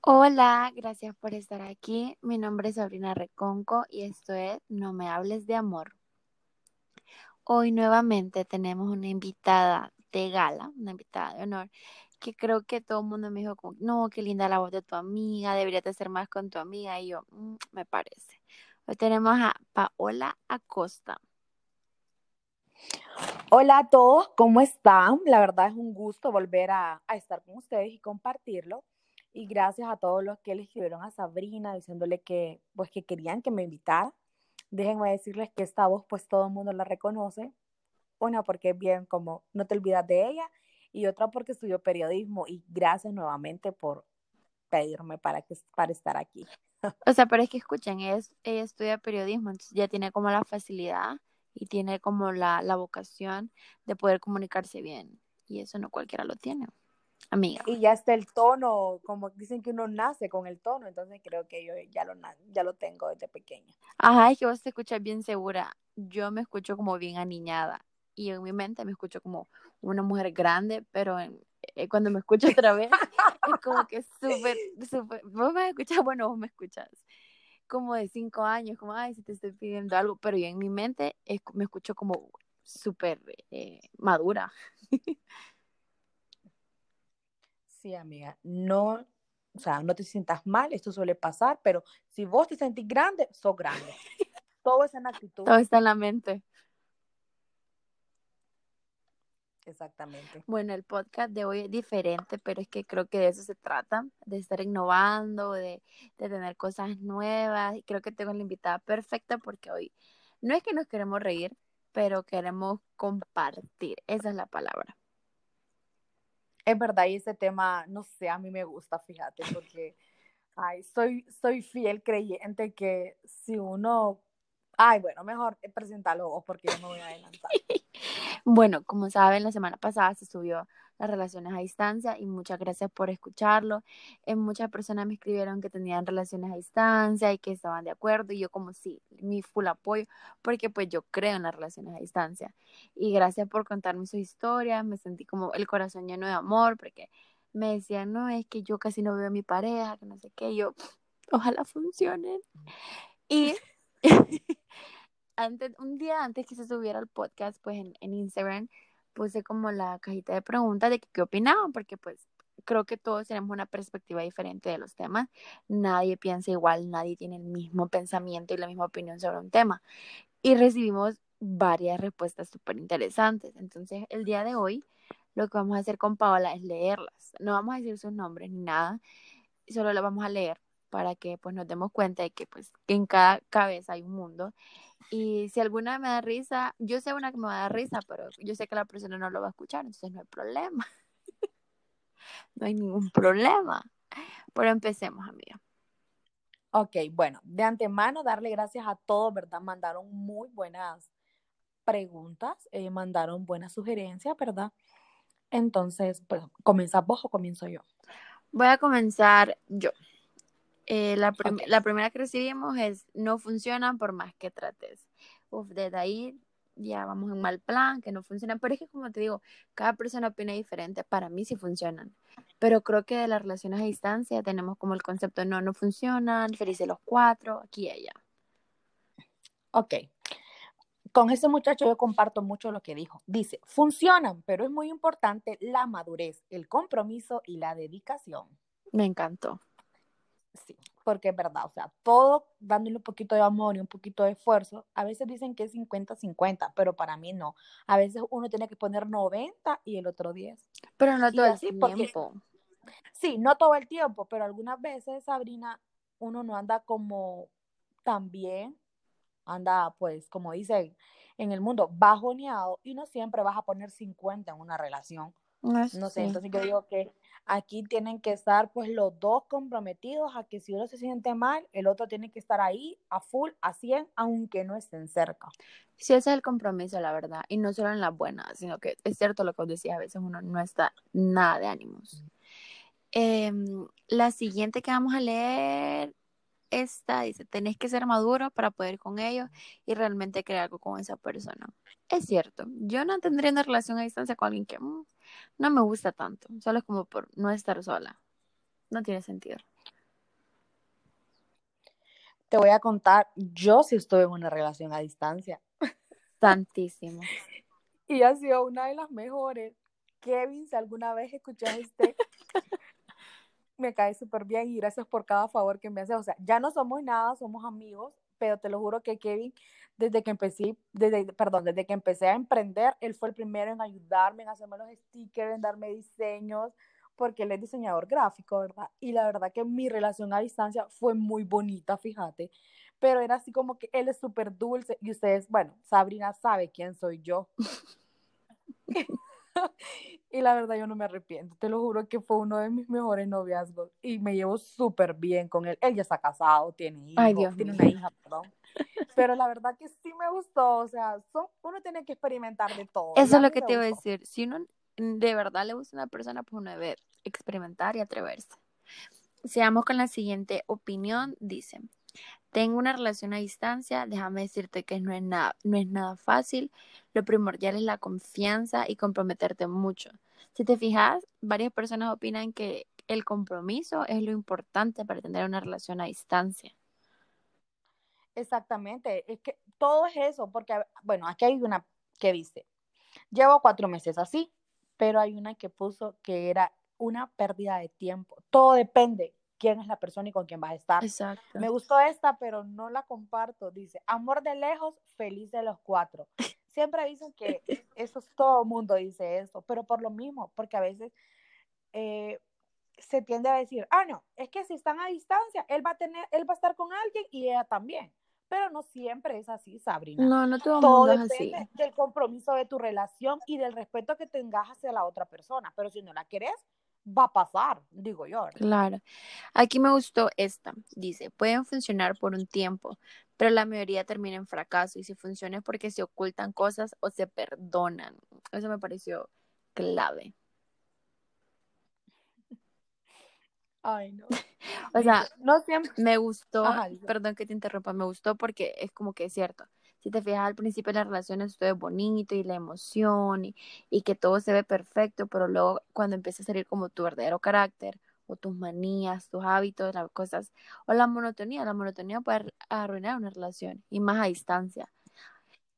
Hola, gracias por estar aquí. Mi nombre es Sabrina Reconco y esto es No me hables de amor. Hoy nuevamente tenemos una invitada de gala, una invitada de honor, que creo que todo el mundo me dijo como, no, qué linda la voz de tu amiga, deberías de ser más con tu amiga y yo, "Mm, me parece. Hoy tenemos a Paola Acosta. Hola a todos, ¿cómo están? La verdad es un gusto volver a, a estar con ustedes y compartirlo. Y gracias a todos los que le escribieron a Sabrina diciéndole que, pues, que querían que me invitara. Déjenme decirles que esta voz, pues todo el mundo la reconoce. Una, porque es bien como no te olvidas de ella. Y otra, porque estudió periodismo. Y gracias nuevamente por pedirme para, que, para estar aquí. O sea, pero es que escuchen, ella, ella estudia periodismo, entonces ya tiene como la facilidad y tiene como la, la vocación de poder comunicarse bien. Y eso no cualquiera lo tiene, amiga. Y ya está el tono, como dicen que uno nace con el tono, entonces creo que yo ya lo, ya lo tengo desde pequeña. Ajá, es que vos te escuchas bien segura. Yo me escucho como bien aniñada y en mi mente me escucho como una mujer grande, pero en- eh, cuando me escucho otra vez es como que súper, súper, vos me escuchas, bueno, vos me escuchas como de cinco años, como, ay, si te estoy pidiendo algo, pero yo en mi mente es- me escucho como súper eh, madura. Sí, amiga, no, o sea, no te sientas mal, esto suele pasar, pero si vos te sentís grande, sos grande. Todo es en actitud. Todo está en la mente. Exactamente. Bueno, el podcast de hoy es diferente, pero es que creo que de eso se trata, de estar innovando, de, de tener cosas nuevas. Y creo que tengo la invitada perfecta porque hoy no es que nos queremos reír, pero queremos compartir. Esa es la palabra. Es verdad, y ese tema, no sé, a mí me gusta, fíjate, porque, ay, soy, soy fiel creyente que si uno, ay, bueno, mejor presentarlo vos porque yo me voy a adelantar. Bueno, como saben, la semana pasada se subió las relaciones a distancia y muchas gracias por escucharlo. Eh, muchas personas me escribieron que tenían relaciones a distancia y que estaban de acuerdo y yo como sí, mi full apoyo porque pues yo creo en las relaciones a distancia. Y gracias por contarme su historia, me sentí como el corazón lleno de amor porque me decían, no, es que yo casi no veo a mi pareja, que no sé qué, yo, ojalá funcionen. Y antes, un día antes que se subiera el podcast, pues en, en Instagram puse como la cajita de preguntas de qué opinaban, porque pues creo que todos tenemos una perspectiva diferente de los temas. Nadie piensa igual, nadie tiene el mismo pensamiento y la misma opinión sobre un tema. Y recibimos varias respuestas súper interesantes. Entonces, el día de hoy, lo que vamos a hacer con Paola es leerlas. No vamos a decir sus nombres ni nada, solo las vamos a leer para que pues nos demos cuenta de que pues en cada cabeza hay un mundo y si alguna me da risa, yo sé una que me va a dar risa, pero yo sé que la persona no lo va a escuchar, entonces no hay problema. no hay ningún problema. Pero empecemos, amiga. Ok, bueno, de antemano darle gracias a todos, ¿verdad? Mandaron muy buenas preguntas, eh, mandaron buenas sugerencias, ¿verdad? Entonces, pues, ¿comenzás vos o comienzo yo? Voy a comenzar yo. Eh, la, prim Ok. la primera que recibimos es no funcionan por más que trates. Uf, desde ahí ya vamos en mal plan, que no funcionan. Pero es que como te digo, cada persona opina diferente. Para mí sí funcionan. Pero creo que de las relaciones a distancia tenemos como el concepto no, no funcionan, felices los cuatro, aquí y allá. Ok. Con ese muchacho yo comparto mucho lo que dijo. Dice, funcionan, pero es muy importante la madurez, el compromiso y la dedicación. Me encantó. Sí, porque es verdad, o sea, todo dándole un poquito de amor y un poquito de esfuerzo. A veces dicen que es 50-50, pero para mí no. A veces uno tiene que poner 90 y el otro 10. Pero no todo el porque, tiempo. sí, no todo el tiempo, pero algunas veces, Sabrina, uno no anda como tan bien, anda pues, como dicen en el mundo, bajoneado y no siempre vas a poner 50 en una relación. No, eso No sé, sí. entonces yo digo que aquí tienen que estar pues los dos comprometidos a que si uno se siente mal, el otro tiene que estar ahí a full, a 100, aunque no estén cerca. Sí, ese es el compromiso, la verdad. Y no solo en las buenas, sino que es cierto lo que os decía, a veces uno no está nada de ánimos. Em, la siguiente que vamos a leer, esta dice, tenés que ser maduro para poder ir con ellos y realmente crear algo con esa persona. Es cierto, yo no tendría una relación a distancia con alguien que mm, no me gusta tanto, solo es como por no estar sola. No tiene sentido. Te voy a contar, yo sí estuve en una relación a distancia. Tantísimo. Y ha sido una de las mejores. Kevin, si alguna vez escuchaste, me cae súper bien y gracias por cada favor que me hace. O sea, ya no somos nada, somos amigos, pero te lo juro que Kevin, desde que empecé, desde, perdón, desde que empecé a emprender, él fue el primero en ayudarme, en hacerme los stickers, en darme diseños, porque él es diseñador gráfico, ¿verdad? Y la verdad que mi relación a distancia fue muy bonita, fíjate, pero era así como que él es súper dulce y ustedes, bueno, Sabrina sabe quién soy yo. y la verdad yo no me arrepiento, te lo juro que fue uno de mis mejores noviazgos y me llevo súper bien con él. Él ya está casado, tiene hijos, tiene una hija, perdón. Pero la verdad que sí me gustó, o sea, son, uno tiene que experimentar de todo. Eso es lo que te iba a decir, si uno de verdad le gusta a una persona, pues uno debe experimentar y atreverse. Seamos con la siguiente opinión, dice, tengo una relación a distancia, déjame decirte que no es nada, no es nada fácil. Lo primordial es la confianza y comprometerte mucho. Si te fijas, varias personas opinan que el compromiso es lo importante para tener una relación a distancia. Exactamente, es que todo es eso, porque, bueno, aquí hay una que dice, llevo cuatro meses así, pero hay una que puso que era una pérdida de tiempo. Todo depende quién es la persona y con quién vas a estar. Exacto. Me gustó esta, pero no la comparto. Dice, amor de lejos, feliz de los cuatro. Siempre dicen que eso es todo el mundo dice eso, pero por lo mismo, porque a veces eh, se tiende a decir, ah, no, es que si están a distancia, él va a tener, él va a estar con alguien y ella también. Pero no siempre es así, Sabrina. No, no todo, todo mundo es depende así. del compromiso de tu relación y del respeto que tengas hacia la otra persona. Pero si no la querés, va a pasar, digo yo. ¿verdad? Claro. Aquí me gustó esta. Dice, pueden funcionar por un tiempo, pero la mayoría termina en fracaso y si funciona es porque se ocultan cosas o se perdonan. Eso me pareció clave. Ay, no. O sea, no siempre. me gustó, Ajá, perdón que te interrumpa, me gustó porque es como que es cierto. Si te fijas al principio de las relaciones todo es bonito y la emoción y, y que todo se ve perfecto, pero luego cuando empieza a salir como tu verdadero carácter o tus manías, tus hábitos, las cosas, o la monotonía, la monotonía puede arruinar una relación y más a distancia.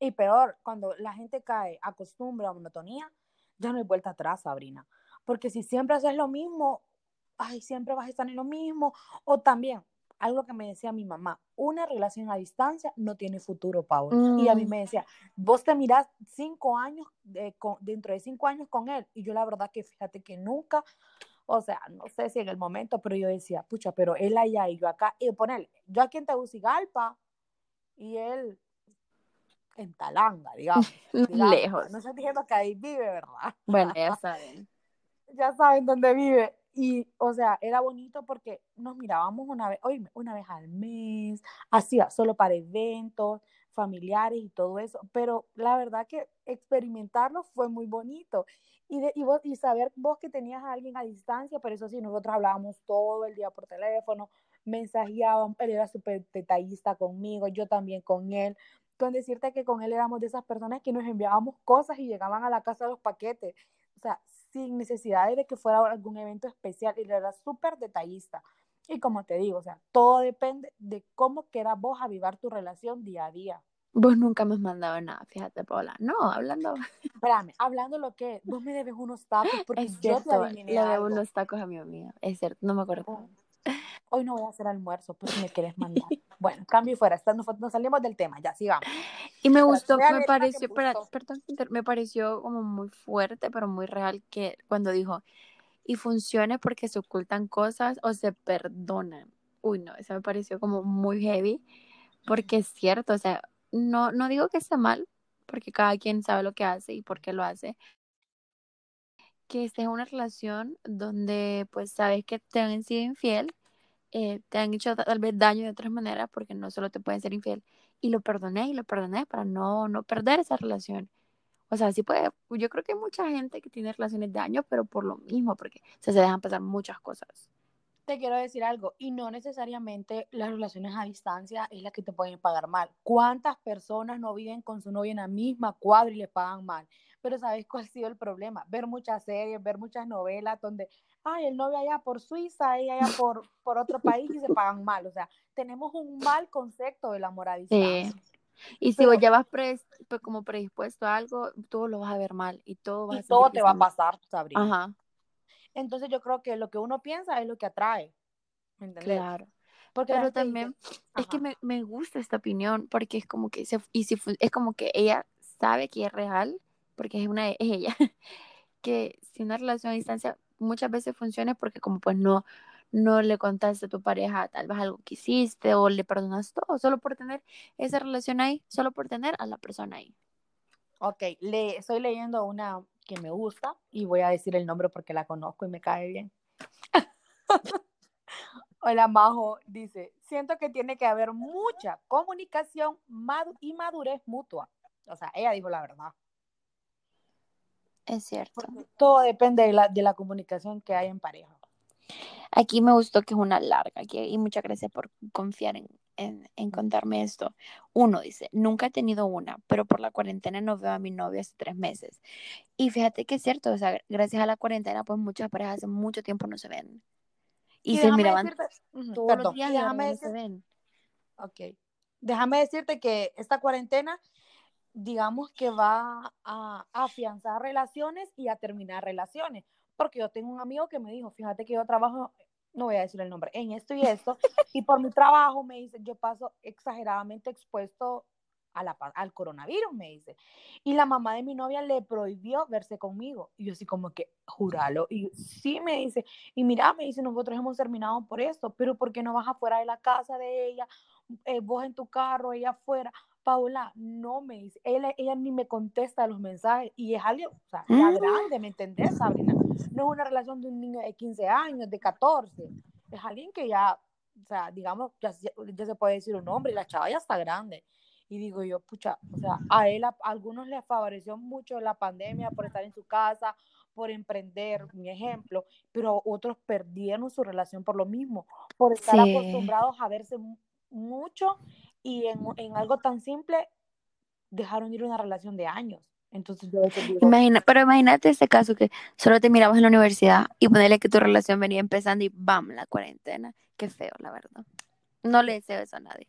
Y peor, cuando la gente cae, acostumbra a monotonía, ya no hay vuelta atrás, Sabrina. Porque si siempre haces lo mismo, ay, siempre vas a estar en lo mismo. O también, algo que me decía mi mamá, una relación a distancia no tiene futuro, Paula. Y a mí Mm, me decía, vos te mirás cinco años, de- con- dentro de cinco años con él. Y yo la verdad que fíjate que nunca, o sea, no sé si en el momento, pero yo decía, pucha, pero él allá y yo acá. Y ponerle, yo aquí en Tegucigalpa y él en Talanga, digamos. digamos, lejos. No estoy diciendo que ahí vive, ¿verdad? Bueno, ya saben. ya saben dónde vive. Y, o sea, era bonito porque nos mirábamos una vez, oye, una vez al mes, hacía solo para eventos familiares y todo eso. Pero la verdad que experimentarlo fue muy bonito. Y, de, y, vos, y saber vos que tenías a alguien a distancia, pero eso sí, nosotros hablábamos todo el día por teléfono, mensajeábamos, él era súper detallista conmigo, yo también con él. Con decirte que con él éramos de esas personas que nos enviábamos cosas y llegaban a la casa los paquetes. O sea, sin necesidad de que fuera algún evento especial. Y era súper detallista. Y como te digo, o sea, todo depende de cómo quieras vos avivar tu relación día a día. Vos nunca me has mandado nada, fíjate, Paula. No, hablando. Espérame, hablando lo que vos me debes unos tacos porque Es yo te cierto, le debo unos tacos a mi amiga. Es cierto, no me acuerdo. Hoy no voy a hacer almuerzo, pues si me quieres mandar. Bueno, cambio y fuera, está- nos, nos salimos del tema, ya sigamos. Y me Espérate, gustó, me pareció, puso. perdón, me pareció como muy fuerte, pero muy real que cuando dijo, y funciona porque se ocultan cosas o se perdonan. Uy, no, eso me pareció como muy heavy, porque es cierto, o sea, no, no digo que esté mal, porque cada quien sabe lo que hace y por qué lo hace, que estés en una relación donde pues sabes que te han sido infiel, eh, te han hecho ta- tal vez daño de otras maneras, porque no solo te pueden ser infiel, y lo perdoné y lo perdoné para no, no perder esa relación. O sea, sí puede, yo creo que hay mucha gente que tiene relaciones de años, pero por lo mismo, porque o sea, se dejan pasar muchas cosas. Te quiero decir algo, y no necesariamente las relaciones a distancia es la que te pueden pagar mal. ¿Cuántas personas no viven con su novia en la misma cuadra y le pagan mal? Pero ¿sabes cuál ha sido el problema? Ver muchas series, ver muchas novelas donde, ay, el novio allá por Suiza, ella allá por, por otro país y se pagan mal. O sea, tenemos un mal concepto del amor a distancia. Sí. Y si vos ya vas pre- pues, como predispuesto a algo, todo lo vas a ver mal y todo Y a todo te va a pasar, Sabrina. Ajá, Entonces yo creo que lo que uno piensa es lo que atrae. ¿Me entendés? claro. Porque Pero también es que me, me gusta esta opinión porque es como que se, y si es como que ella sabe que es real, porque es una es ella, que si una relación a distancia muchas veces funciona porque como pues no no le contaste a tu pareja tal vez algo que hiciste o le perdonas todo solo por tener esa relación ahí, solo por tener a la persona ahí. Ok, le, estoy leyendo una que me gusta y voy a decir el nombre porque la conozco y me cae bien. Hola, Majo dice, siento que tiene que haber mucha comunicación y madurez mutua. O sea, ella dijo la verdad. Es cierto. Porque todo depende de la, de la comunicación que hay en pareja. Aquí me gustó que es una larga que- y muchas gracias por confiar en, en, en contarme esto. Uno dice, nunca he tenido una, pero por la cuarentena no veo a mi novio hace tres meses. Y fíjate que es cierto, o sea, gracias a la cuarentena, pues muchas parejas hace mucho tiempo no se ven. Y, se déjame miraban decirte, todos perdón, los días y y déjame no se ven. Ok. Déjame decirte que esta cuarentena, digamos que va a afianzar relaciones y a terminar relaciones. Porque yo tengo un amigo que me dijo, fíjate que yo trabajo, no voy a decir el nombre, en esto y esto, y por mi trabajo me dice, yo paso exageradamente expuesto a la, al coronavirus, me dice. Y la mamá de mi novia le prohibió verse conmigo. Y yo así como que, júralo. Y sí me dice, y mira, me dice, nosotros hemos terminado por esto, pero ¿por qué no vas afuera de la casa de ella? eh, vos en tu carro, ella afuera. Paula, no me dice, ella, ella ni me contesta los mensajes y es alguien, o sea, ya Mm. grande, ¿me entendés, Sabrina? No es una relación de un niño de 15 años, de 14, es alguien que ya, o sea, digamos, ya, se- ya se puede decir un hombre y la chava ya está grande. Y digo yo, pucha, o sea, a él, a, a algunos les favoreció mucho la pandemia por estar en su casa, por emprender, mi ejemplo, pero otros perdieron su relación por lo mismo, por estar Sí. acostumbrados a verse mu- mucho y en, en algo tan simple dejaron ir una relación de años. Entonces yo digo, Imagina, pero imagínate este caso que solo te mirabas en la universidad y ponerle que tu relación venía empezando y ¡bam! la cuarentena. Qué feo, la verdad. No le deseo eso a nadie.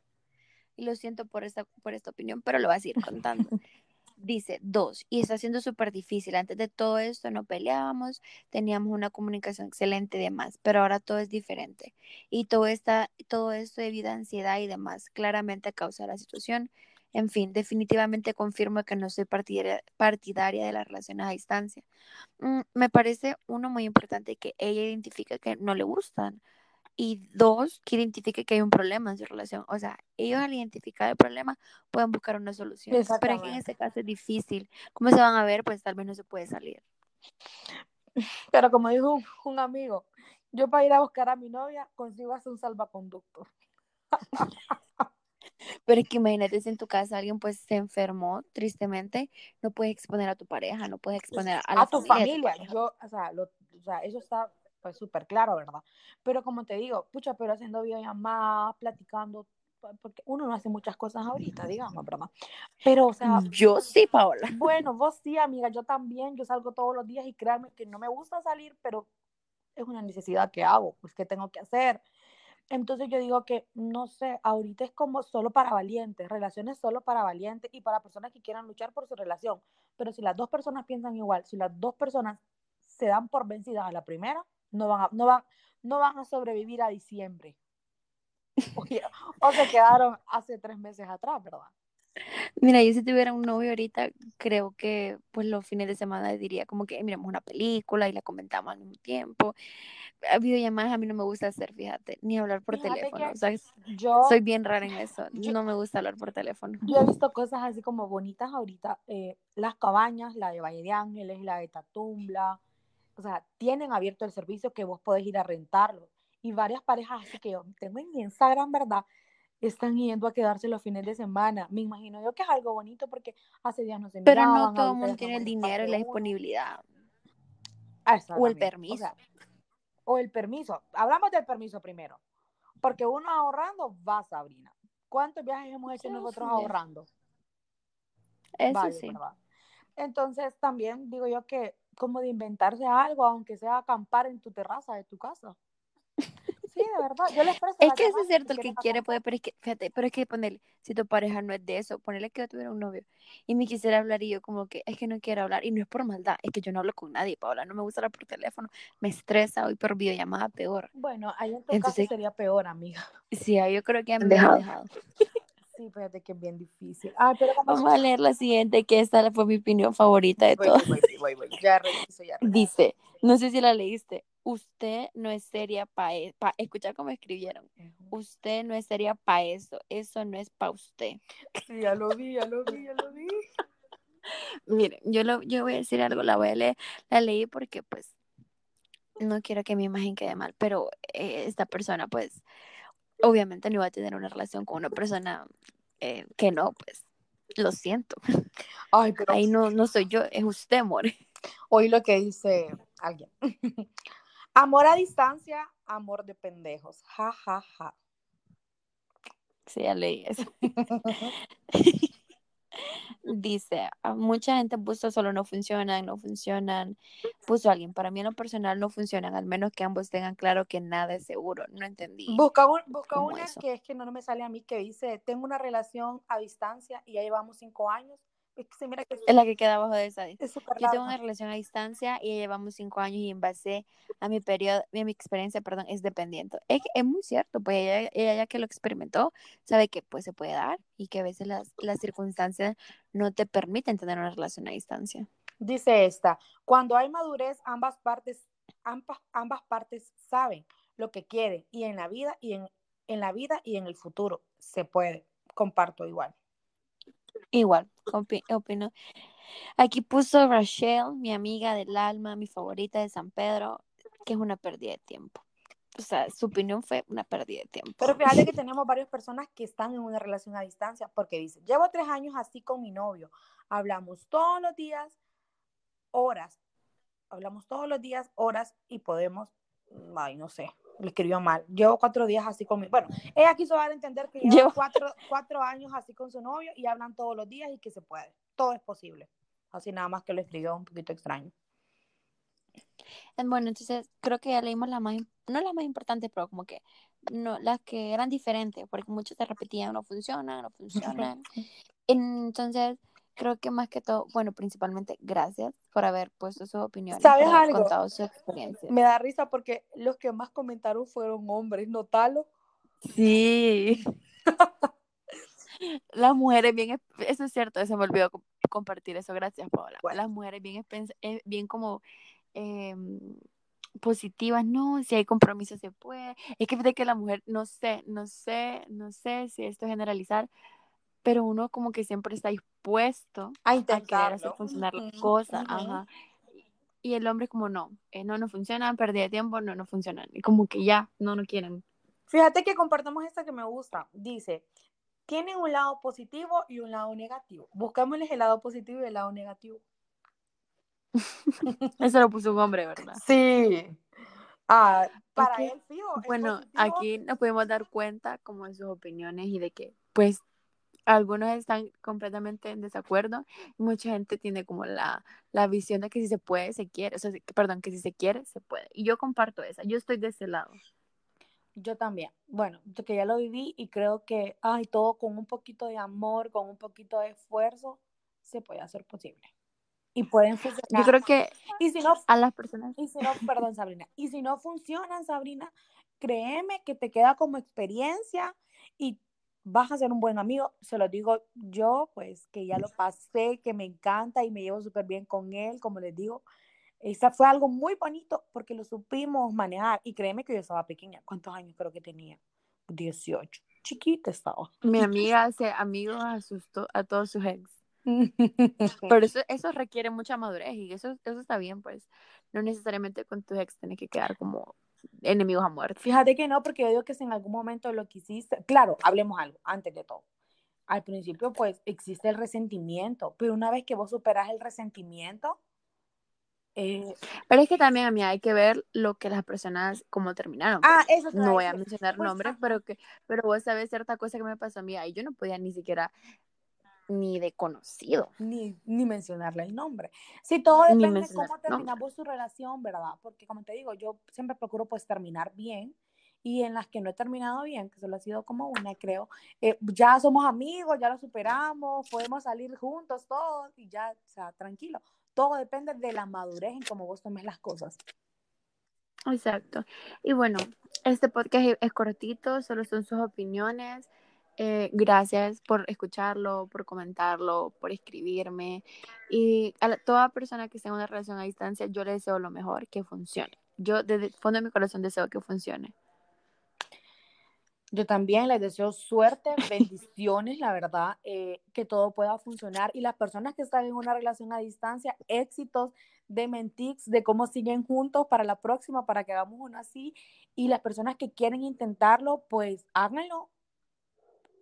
Y lo siento por esta, por esta opinión, pero lo voy a seguir contando. Dice, dos, y está siendo súper difícil. Antes de todo esto no peleábamos, teníamos una comunicación excelente y demás, pero ahora todo es diferente. Y todo, esta, todo esto debido a ansiedad y demás, claramente causa la situación. En fin, definitivamente confirmo que no soy partidaria, partidaria de las relaciones a distancia. Mm, me parece, uno, muy importante que ella identifique que no le gustan. Y dos, que identifique que hay un problema en su relación. O sea, ellos al identificar el problema pueden buscar una solución. Pero es que en este caso es difícil. ¿Cómo se van a ver? Pues tal vez no se puede salir. pero como dijo un, un amigo, yo para ir a buscar a mi novia consigo hacer un salvaconducto. Pero es que imagínate si en tu casa alguien pues se enfermó tristemente, no puedes exponer a tu pareja, no puedes exponer a, la a tu familia tu familia. pareja. Yo, o sea, lo- o sea, eso está pues súper claro, ¿verdad? Pero como te digo, pucha, pero haciendo videollamadas, platicando, porque uno no hace muchas cosas ahorita, digamos, ¿verdad? Pero, o sea, Yo sí, Paola. bueno, vos sí, amiga, yo también, yo salgo todos los días y créanme que no me gusta salir, pero es una necesidad que hago, pues que tengo que hacer. Entonces yo digo que, no sé, ahorita es como solo para valientes, relaciones solo para valientes y para personas que quieran luchar por su relación. Pero si las dos personas piensan igual, si las dos personas se dan por vencidas a la primera, no van a, no van, no van a sobrevivir a diciembre. Oye, o se quedaron hace tres meses atrás, ¿verdad? Mira, yo si tuviera un novio ahorita, creo que pues los fines de semana diría como que miramos una película y la comentamos al mismo tiempo. A videollamadas a mí no me gusta hacer, fíjate, ni hablar por Fíjate teléfono. O sea, Yo, soy bien rara en eso. yo- No me gusta hablar por teléfono. yo he visto cosas así como bonitas ahorita. eh, las cabañas, la de Valle de Ángeles, la de Tatumbla, o sea, tienen abierto el servicio que vos podés ir a rentarlo. Y varias parejas así que yo tengo en Instagram, ¿verdad? Están yendo a quedarse los fines de semana. Me imagino yo que es algo bonito porque hace días no se Pero no todo el mundo tiene el dinero y la disponibilidad Ah, o el permiso. O sea, o el permiso. Hablamos del permiso primero. Porque uno ahorrando va, Sabrina. ¿Cuántos viajes hemos hecho Eso nosotros sí. ahorrando? Eso Varios, sí. ¿verdad? Entonces también digo yo que como de inventarse algo, aunque sea acampar en tu terraza de tu casa. Sí, de verdad, yo les presto Es que eso es cierto, el que quiere acampar. puede, pero es que, fíjate, pero es que ponerle, si tu pareja no es de eso, ponerle que yo tuviera un novio y me quisiera hablar y yo como que es que no quiero hablar y no es por maldad, es que yo no hablo con nadie, Paola, no me gusta hablar por teléfono, me estresa hoy por videollamada peor. Bueno, ahí en tu Entonces- caso sería peor, amiga. Sí, yo creo que a mí Han me han dejado. dejado. Sí, fíjate que es bien difícil. Pero. Vamos a leer la siguiente, que esta fue mi opinión favorita de Voy, todas. voy, voy, voy, voy. Ya reviso, ya reviso. Dice, no sé si la leíste, usted no es seria para pa, escuchar cómo escribieron. Usted no es seria para eso, eso no es para usted. Sí, ya lo vi, ya lo vi, ya lo vi. Miren, yo, lo, yo voy a decir algo, la voy a leer, la leí porque pues no quiero que mi imagen quede mal, pero eh, esta persona pues obviamente no iba a tener una relación con una persona eh, que no, pues lo siento. Ay, pero Ahí no, no soy yo, es usted, more. oí lo que dice alguien. Amor a distancia, amor de pendejos. Ja, ja, ja. Sí, ya leí eso. Dice, mucha gente puso solo no funcionan, no funcionan. Puso alguien, para mí en lo personal no funcionan, al menos que ambos tengan claro que nada es seguro. No entendí. Busca, un- busca ¿Cómo una eso? que es que no, no me sale a mí, que dice, tengo una relación a distancia y ya llevamos cinco años. Es que se mira que Es la que queda abajo de esa. es Yo tengo una relación a distancia y llevamos cinco años y en base a mi periodo, a mi experiencia, perdón, es dependiente. Es, es muy cierto, pues ella, ella ya que lo experimentó, sabe que pues se puede dar y que a veces las, las circunstancias no te permiten tener una relación a distancia. Dice esta, cuando hay madurez, ambas partes, ambas, ambas partes saben lo que quieren y en la vida y en, en la vida y en el futuro se puede. Comparto igual. Igual, opi- opino. Aquí puso Rachel, mi amiga del alma, mi favorita de San Pedro, que es una pérdida de tiempo. O sea, su opinión fue una pérdida de tiempo. Pero fíjate que tenemos varias personas que están en una relación a distancia porque dice, llevo tres años así con mi novio, hablamos todos los días, horas, hablamos todos los días, horas y podemos, ay, no sé, le escribió mal, llevo cuatro días así con mi, bueno, ella quiso dar a entender que lleva Llevo- cuatro, cuatro años así con su novio y hablan todos los días y que se puede, todo es posible. Así nada más que lo escribió un poquito extraño. Bueno, entonces creo que ya leímos la más, no las más importantes, pero como que no, las que eran diferentes, porque muchos se repetían, no funcionan, no funcionan. Entonces, creo que más que todo, bueno, principalmente gracias por haber puesto sus opiniones, ¿Sabes por haber algo? contado su experiencia. Me da risa porque los que más comentaron fueron hombres, notalo. Sí. Las mujeres bien, eso es cierto, se me olvidó com- compartir eso, gracias Paola. Bueno. Las mujeres bien, eh, bien como em, positivas, no, si hay compromiso se puede. Es que fíjate que la mujer, no sé, no sé, no sé si esto es generalizar, pero uno como que siempre está dispuesto A a querer hacer intentarlo. funcionar las cosas, ajá. Y el hombre como no, eh, no, no funciona, perdí de tiempo, no, no funcionan. Y como que ya, no, no quieren. Fíjate que compartamos esta que me gusta. Dice, tienen un lado positivo y un lado negativo. Buscámosles el lado positivo y el lado negativo. Eso lo puso un hombre, ¿verdad? Sí. Ah, para Ok. él, fijo. Bueno, positivo. aquí nos podemos dar cuenta como de sus opiniones y de que, pues, algunos están completamente en desacuerdo mucha gente tiene como la, la visión de que si se puede, se quiere, o sea, perdón, que si se quiere, se puede. Y yo comparto esa, yo estoy de ese lado. Yo también. Bueno, yo que ya lo viví y creo que, ay, todo con un poquito de amor, con un poquito de esfuerzo, se puede hacer posible. Y pueden funcionar. Yo creo que Y si no, a las personas, y si no, perdón, Sabrina. Y si no funcionan, Sabrina, créeme que te queda como experiencia y vas a ser un buen amigo. Se lo digo yo, pues que ya lo pasé, que me encanta y me llevo súper bien con él, como les digo. Esa fue algo muy bonito porque lo supimos manejar. Y créeme que yo estaba pequeña. ¿Cuántos años creo que tenía? 18. Chiquita estaba. mi amiga hace amigos asustó a todos sus ex. Pero eso, eso requiere mucha madurez y eso, eso está bien, pues. No necesariamente con tus ex tienes que quedar como enemigos a muerte. Fíjate que no, porque yo digo que si en algún momento lo quisiste, claro, hablemos algo antes de todo. Al principio, pues existe el resentimiento, pero una vez que vos superas el resentimiento, eh, Pero es que también a mí hay que ver lo que las personas como terminaron. ah, porque eso no voy a mencionar Pues, nombres, pero que pero vos sabés cierta cosa que me pasó a mí, ahí yo no podía ni siquiera ni de conocido. Ni, ni mencionarle el nombre. Sí, todo depende de cómo terminamos su relación, ¿verdad? Porque como te digo, yo siempre procuro pues terminar bien y en las que no he terminado bien, que solo ha sido como una, creo, eh, ya somos amigos, ya lo superamos, podemos salir juntos todos y ya, o sea, tranquilo. Todo depende de la madurez en cómo vos tomes las cosas. Exacto. Y bueno, este podcast es cortito, solo son sus opiniones. Eh, gracias por escucharlo, por comentarlo, por escribirme. Y a la- toda persona que esté en una relación a distancia, yo le deseo lo mejor, que funcione. Yo desde el fondo de mi corazón deseo que funcione. Yo también les deseo suerte, bendiciones, la verdad, eh, que todo pueda funcionar. Y las personas que están en una relación a distancia, éxitos de Mentix, de cómo siguen juntos para la próxima, para que hagamos uno así. Y las personas que quieren intentarlo, pues háganlo.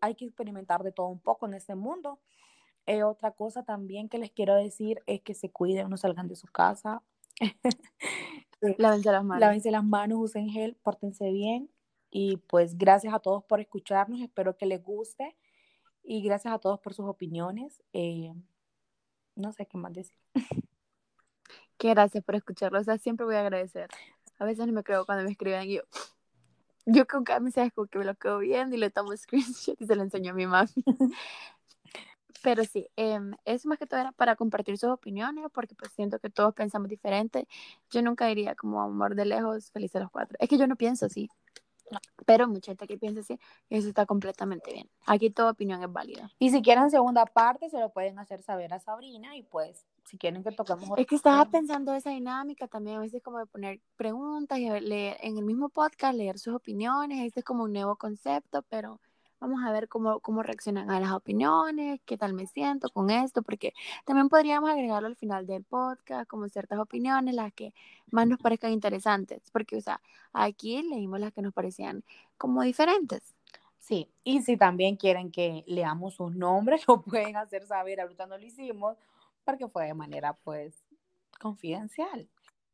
Hay que experimentar de todo un poco en este mundo. Eh, otra cosa también que les quiero decir es que se cuiden, no salgan de su casa. Eh, Lávense las manos. Lávense las manos, usen gel, pórtense bien. Y pues gracias a todos por escucharnos, espero que les guste. Y gracias a todos por sus opiniones. Eh, no sé qué más decir. Que gracias por escucharlo. O sea, siempre voy a agradecer. A veces no me creo cuando me escriben y yo. Yo con cada mensaje como que me lo quedo viendo y le tomo screenshot y se lo enseño a mi mami. Pero sí, eso más que todo era para compartir sus opiniones, porque pues siento que todos pensamos diferente. Yo nunca diría como amor de lejos, feliz a los cuatro. Es que yo no pienso así. Pero mucha gente que piensa así, eso está completamente bien. Aquí toda opinión es válida. Y si quieren segunda parte, se lo pueden hacer saber a Sabrina. Y pues, si quieren que toquemos Es que estaba pensando esa dinámica también, a veces como de poner preguntas y leer en el mismo podcast, leer sus opiniones. Este es como un nuevo concepto, pero vamos a ver cómo, cómo reaccionan a las opiniones, qué tal me siento con esto, porque también podríamos agregarlo al final del podcast, como ciertas opiniones, las que más nos parezcan interesantes, porque, o sea, aquí leímos las que nos parecían como diferentes. Sí, y si también quieren que leamos sus nombres, lo pueden hacer saber. Ahorita no lo hicimos porque fue de manera, pues, confidencial.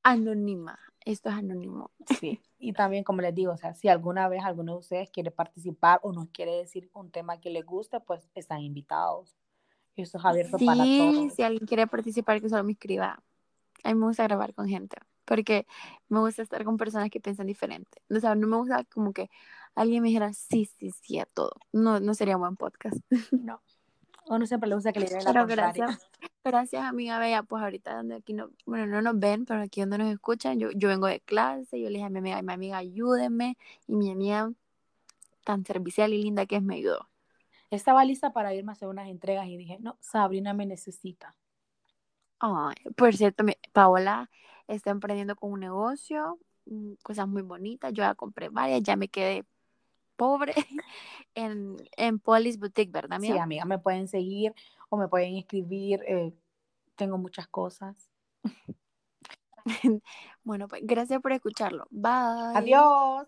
Anónima, esto es anónimo. Sí, y también como les digo, o sea, si alguna vez alguno de ustedes quiere participar o nos quiere decir un tema que les guste, pues están invitados. Esto es abierto para Sí, todos. si alguien quiere participar, que solo me escriba. A mí me gusta grabar con gente, porque me gusta estar con personas que piensan diferente. O sea, no me gusta como que alguien me dijera sí, sí, sí a todo. No, no sería un buen podcast. No. A uno siempre le gusta que le digan la Pero contraria. gracias, gracias amiga Bella, pues ahorita donde aquí no, bueno, no nos ven, pero aquí donde nos escuchan, yo, yo vengo de clase, yo le dije a mi amiga, mi amiga, ayúdenme, y mi amiga tan servicial y linda que es, me ayudó. Estaba lista para irme a hacer unas entregas y dije, no, Sabrina me necesita. Ay, por cierto, mi- Paola está emprendiendo con un negocio, mm, cosas muy bonitas. Yo ya compré varias, ya me quedé pobre en, en Poli's Boutique, ¿verdad, Sí, amiga? amiga, me pueden seguir o me pueden escribir. eh, tengo muchas cosas. Bueno, pues gracias por escucharlo. Bye. Adiós.